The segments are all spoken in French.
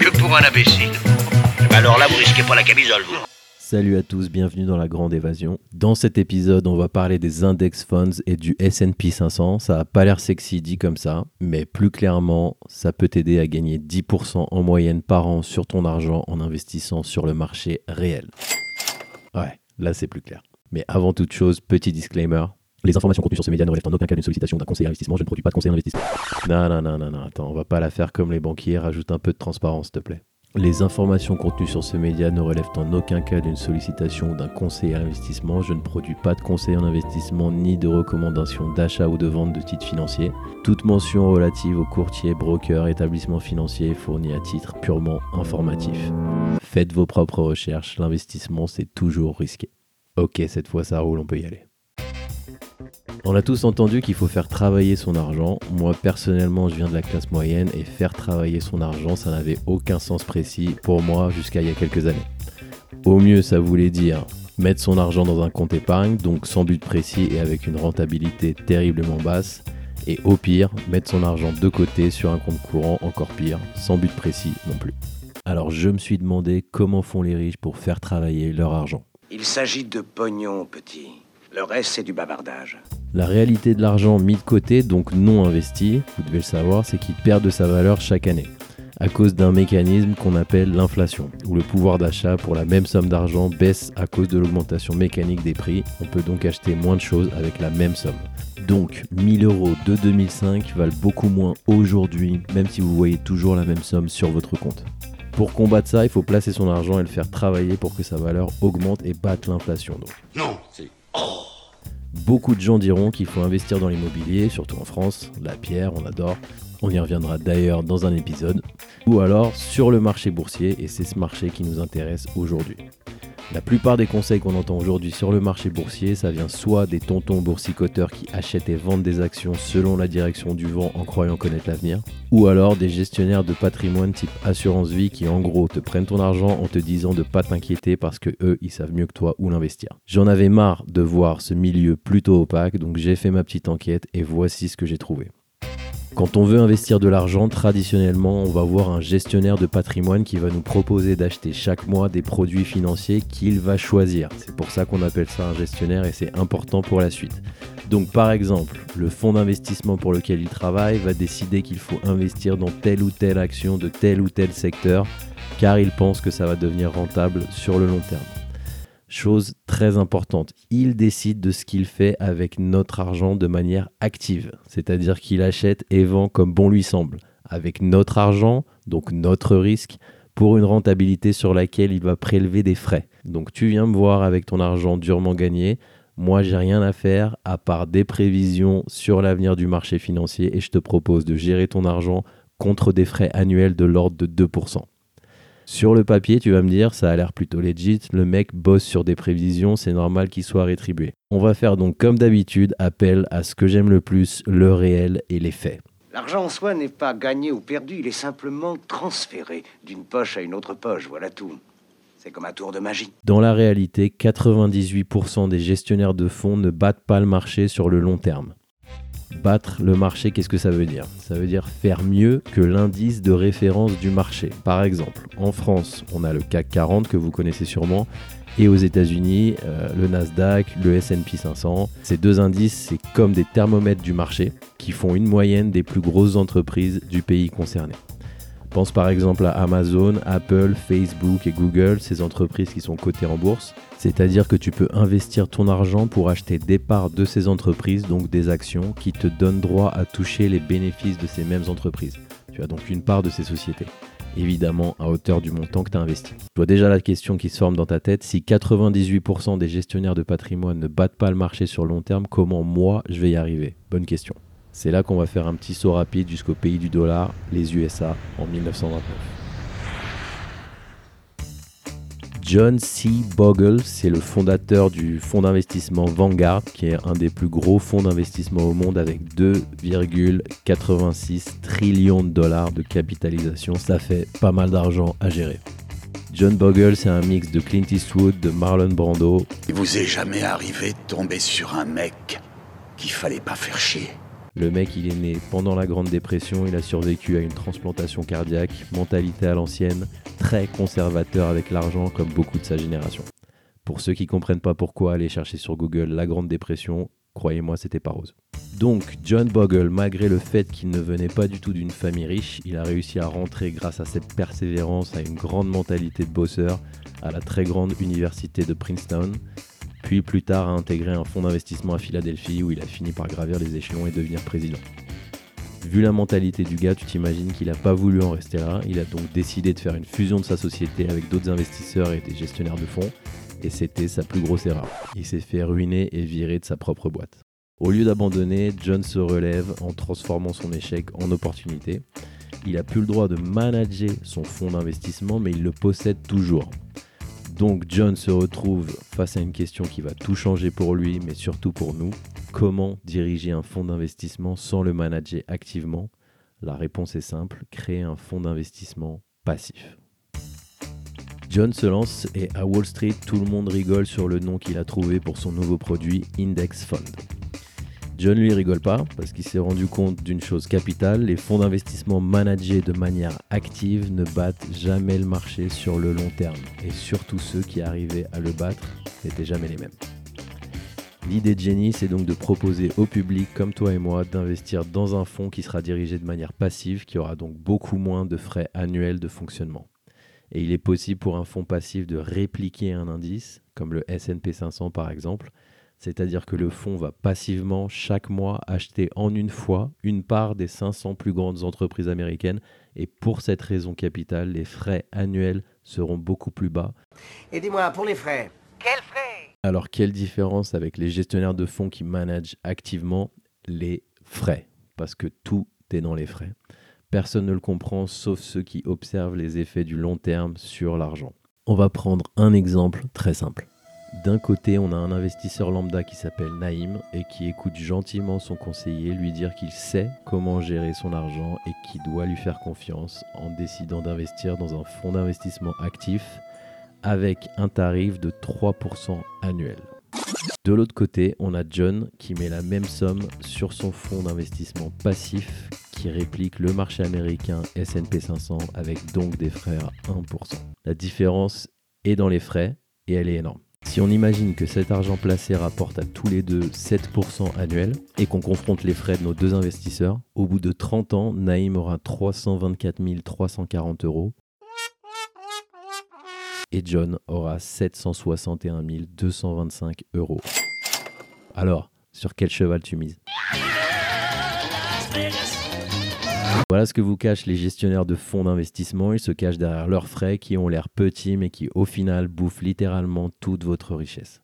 un imbécile. Alors là, vous risquez pas la camisole. Salut à tous, bienvenue dans la Grande Évasion. Dans cet épisode, on va parler des index funds et du S&P 500. Ça a pas l'air sexy dit comme ça, mais plus clairement, ça peut t'aider à gagner 10% en moyenne par an sur ton argent en investissant sur le marché réel. Ouais, là c'est plus clair. Mais avant toute chose, petit disclaimer. Les informations contenues sur ce média ne relèvent en aucun cas d'une sollicitation d'un conseiller investissement. Je ne produis pas de conseil investissement. Non, non, non, non, non, attends, on va pas la faire comme les banquiers. Rajoute un peu de transparence, s'il te plaît. Les informations contenues sur ce média ne relèvent en aucun cas d'une sollicitation ou d'un conseil à investissement. Je ne produis pas de conseil en investissement ni de recommandations d'achat ou de vente de titres financiers. Toute mention relative aux courtiers, brokers, établissements financiers est fournie à titre purement informatif. Faites vos propres recherches, l'investissement c'est toujours risqué. Ok, cette fois ça roule, on peut y aller. On a tous entendu qu'il faut faire travailler son argent. Moi personnellement, je viens de la classe moyenne et faire travailler son argent, ça n'avait aucun sens précis pour moi jusqu'à il y a quelques années. Au mieux, ça voulait dire mettre son argent dans un compte épargne, donc sans but précis et avec une rentabilité terriblement basse. Et au pire, mettre son argent de côté sur un compte courant, encore pire, sans but précis non plus. Alors je me suis demandé comment font les riches pour faire travailler leur argent. Il s'agit de pognon, petit. Le reste, c'est du bavardage. La réalité de l'argent mis de côté, donc non investi, vous devez le savoir, c'est qu'il perd de sa valeur chaque année, à cause d'un mécanisme qu'on appelle l'inflation, où le pouvoir d'achat pour la même somme d'argent baisse à cause de l'augmentation mécanique des prix. On peut donc acheter moins de choses avec la même somme. Donc 1000 euros de 2005 valent beaucoup moins aujourd'hui, même si vous voyez toujours la même somme sur votre compte. Pour combattre ça, il faut placer son argent et le faire travailler pour que sa valeur augmente et batte l'inflation. donc. Non. Beaucoup de gens diront qu'il faut investir dans l'immobilier, surtout en France, la pierre, on adore. On y reviendra d'ailleurs dans un épisode. Ou alors sur le marché boursier, et c'est ce marché qui nous intéresse aujourd'hui. La plupart des conseils qu'on entend aujourd'hui sur le marché boursier, ça vient soit des tontons boursicoteurs qui achètent et vendent des actions selon la direction du vent en croyant connaître l'avenir, ou alors des gestionnaires de patrimoine type assurance vie qui en gros te prennent ton argent en te disant de pas t'inquiéter parce que eux ils savent mieux que toi où l'investir. J'en avais marre de voir ce milieu plutôt opaque, donc j'ai fait ma petite enquête et voici ce que j'ai trouvé. Quand on veut investir de l'argent, traditionnellement, on va voir un gestionnaire de patrimoine qui va nous proposer d'acheter chaque mois des produits financiers qu'il va choisir. C'est pour ça qu'on appelle ça un gestionnaire et c'est important pour la suite. Donc par exemple, le fonds d'investissement pour lequel il travaille va décider qu'il faut investir dans telle ou telle action de tel ou tel secteur car il pense que ça va devenir rentable sur le long terme. Chose très importante, il décide de ce qu'il fait avec notre argent de manière active, c'est-à-dire qu'il achète et vend comme bon lui semble, avec notre argent, donc notre risque, pour une rentabilité sur laquelle il va prélever des frais. Donc tu viens me voir avec ton argent durement gagné, moi j'ai rien à faire à part des prévisions sur l'avenir du marché financier et je te propose de gérer ton argent contre des frais annuels de l'ordre de 2%. Sur le papier, tu vas me dire, ça a l'air plutôt legit, le mec bosse sur des prévisions, c'est normal qu'il soit rétribué. On va faire donc comme d'habitude appel à ce que j'aime le plus, le réel et les faits. L'argent en soi n'est pas gagné ou perdu, il est simplement transféré d'une poche à une autre poche, voilà tout. C'est comme un tour de magie. Dans la réalité, 98% des gestionnaires de fonds ne battent pas le marché sur le long terme. Battre le marché, qu'est-ce que ça veut dire? Ça veut dire faire mieux que l'indice de référence du marché. Par exemple, en France, on a le CAC 40 que vous connaissez sûrement, et aux États-Unis, euh, le Nasdaq, le S&P 500. Ces deux indices, c'est comme des thermomètres du marché qui font une moyenne des plus grosses entreprises du pays concerné. Pense par exemple à Amazon, Apple, Facebook et Google, ces entreprises qui sont cotées en bourse. C'est-à-dire que tu peux investir ton argent pour acheter des parts de ces entreprises, donc des actions, qui te donnent droit à toucher les bénéfices de ces mêmes entreprises. Tu as donc une part de ces sociétés. Évidemment, à hauteur du montant que tu as investi. Tu vois déjà la question qui se forme dans ta tête. Si 98% des gestionnaires de patrimoine ne battent pas le marché sur long terme, comment moi je vais y arriver? Bonne question. C'est là qu'on va faire un petit saut rapide jusqu'au pays du dollar, les USA, en 1929. John C. Bogle, c'est le fondateur du fonds d'investissement Vanguard, qui est un des plus gros fonds d'investissement au monde avec 2,86 trillions de dollars de capitalisation. Ça fait pas mal d'argent à gérer. John Bogle, c'est un mix de Clint Eastwood, de Marlon Brando. Il vous est jamais arrivé de tomber sur un mec qu'il fallait pas faire chier Le mec, il est né pendant la Grande Dépression, il a survécu à une transplantation cardiaque, mentalité à l'ancienne, très conservateur avec l'argent comme beaucoup de sa génération. Pour ceux qui comprennent pas pourquoi, aller chercher sur Google la Grande Dépression, croyez-moi, c'était pas rose. Donc, John Bogle, malgré le fait qu'il ne venait pas du tout d'une famille riche, il a réussi à rentrer grâce à cette persévérance, à une grande mentalité de bosseur, à la très grande université de Princeton, puis plus tard a intégré un fonds d'investissement à Philadelphie où il a fini par gravir les échelons et devenir président. Vu la mentalité du gars, tu t'imagines qu'il n'a pas voulu en rester là. Il a donc décidé de faire une fusion de sa société avec d'autres investisseurs et des gestionnaires de fonds. Et c'était sa plus grosse erreur. Il s'est fait ruiner et virer de sa propre boîte. Au lieu d'abandonner, John se relève en transformant son échec en opportunité. Il a plus le droit de manager son fonds d'investissement, mais il le possède toujours. Donc John se retrouve face à une question qui va tout changer pour lui, mais surtout pour nous. Comment diriger un fonds d'investissement sans le manager activement? La réponse est simple, créer un fonds d'investissement passif. John se lance et à Wall Street, tout le monde rigole sur le nom qu'il a trouvé pour son nouveau produit Index Fund. John lui rigole pas parce qu'il s'est rendu compte d'une chose capitale, les fonds d'investissement managés de manière active ne battent jamais le marché sur le long terme et surtout ceux qui arrivaient à le battre n'étaient jamais les mêmes. L'idée de Jenny, c'est donc de proposer au public comme toi et moi d'investir dans un fonds qui sera dirigé de manière passive, qui aura donc beaucoup moins de frais annuels de fonctionnement. Et il est possible pour un fonds passif de répliquer un indice, comme le SP 500 par exemple, c'est-à-dire que le fonds va passivement chaque mois acheter en une fois une part des 500 plus grandes entreprises américaines et pour cette raison capitale, les frais annuels seront beaucoup plus bas. Et dis-moi, pour les frais, Quel frais? Alors quelle différence avec les gestionnaires de fonds qui managent activement les frais? Parce que tout est dans les frais. Personne ne le comprend sauf ceux qui observent les effets du long terme sur l'argent. On va prendre un exemple très simple. D'un côté, on a un investisseur lambda qui s'appelle Naïm et qui écoute gentiment son conseiller lui dire qu'il sait comment gérer son argent et qu'il doit lui faire confiance en décidant d'investir dans un fonds d'investissement actif avec un tarif de 3% annuel. De l'autre côté, on a John qui met la même somme sur son fonds d'investissement passif qui réplique le marché américain SP 500 avec donc des frais à 1%. La différence est dans les frais et elle est énorme. Si on imagine que cet argent placé rapporte à tous les deux 7% annuel et qu'on confronte les frais de nos deux investisseurs, au bout de 30 ans, Naïm aura 324 340 euros et John aura 761 225 euros. Alors, sur quel cheval tu mises? Voilà ce que vous cachent les gestionnaires de fonds d'investissement. Ils se cachent derrière leurs frais qui ont l'air petits mais qui au final bouffent littéralement toute votre richesse.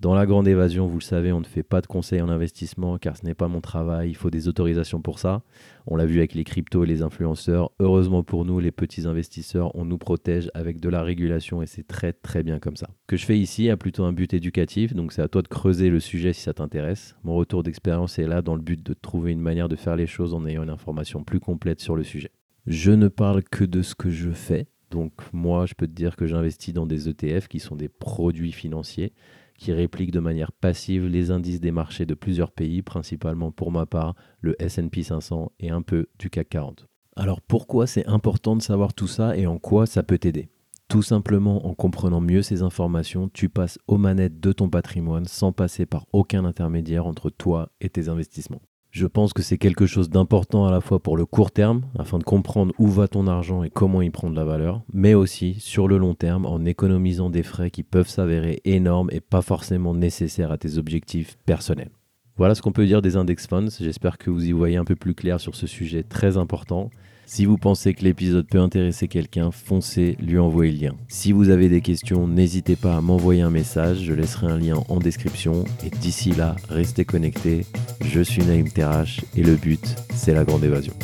Dans la grande évasion, vous le savez, on ne fait pas de conseils en investissement car ce n'est pas mon travail, il faut des autorisations pour ça. On l'a vu avec les cryptos et les influenceurs. Heureusement pour nous, les petits investisseurs, on nous protège avec de la régulation et c'est très très bien comme ça. Ce que je fais ici a plutôt un but éducatif, donc c'est à toi de creuser le sujet si ça t'intéresse. Mon retour d'expérience est là dans le but de trouver une manière de faire les choses en ayant une information plus complète sur le sujet. Je ne parle que de ce que je fais. Donc moi, je peux te dire que j'investis dans des ETF qui sont des produits financiers qui répliquent de manière passive les indices des marchés de plusieurs pays, principalement pour ma part le SP 500 et un peu du CAC 40. Alors pourquoi c'est important de savoir tout ça et en quoi ça peut t'aider? Tout simplement en comprenant mieux ces informations, tu passes aux manettes de ton patrimoine sans passer par aucun intermédiaire entre toi et tes investissements. Je pense que c'est quelque chose d'important à la fois pour le court terme, afin de comprendre où va ton argent et comment il prend de la valeur, mais aussi sur le long terme en économisant des frais qui peuvent s'avérer énormes et pas forcément nécessaires à tes objectifs personnels. Voilà ce qu'on peut dire des index funds. J'espère que vous y voyez un peu plus clair sur ce sujet très important. Si vous pensez que l'épisode peut intéresser quelqu'un, foncez lui envoyer le lien. Si vous avez des questions, n'hésitez pas à m'envoyer un message, je laisserai un lien en description. Et d'ici là, restez connectés. Je suis Naïm Terrache et le but, c'est la grande évasion.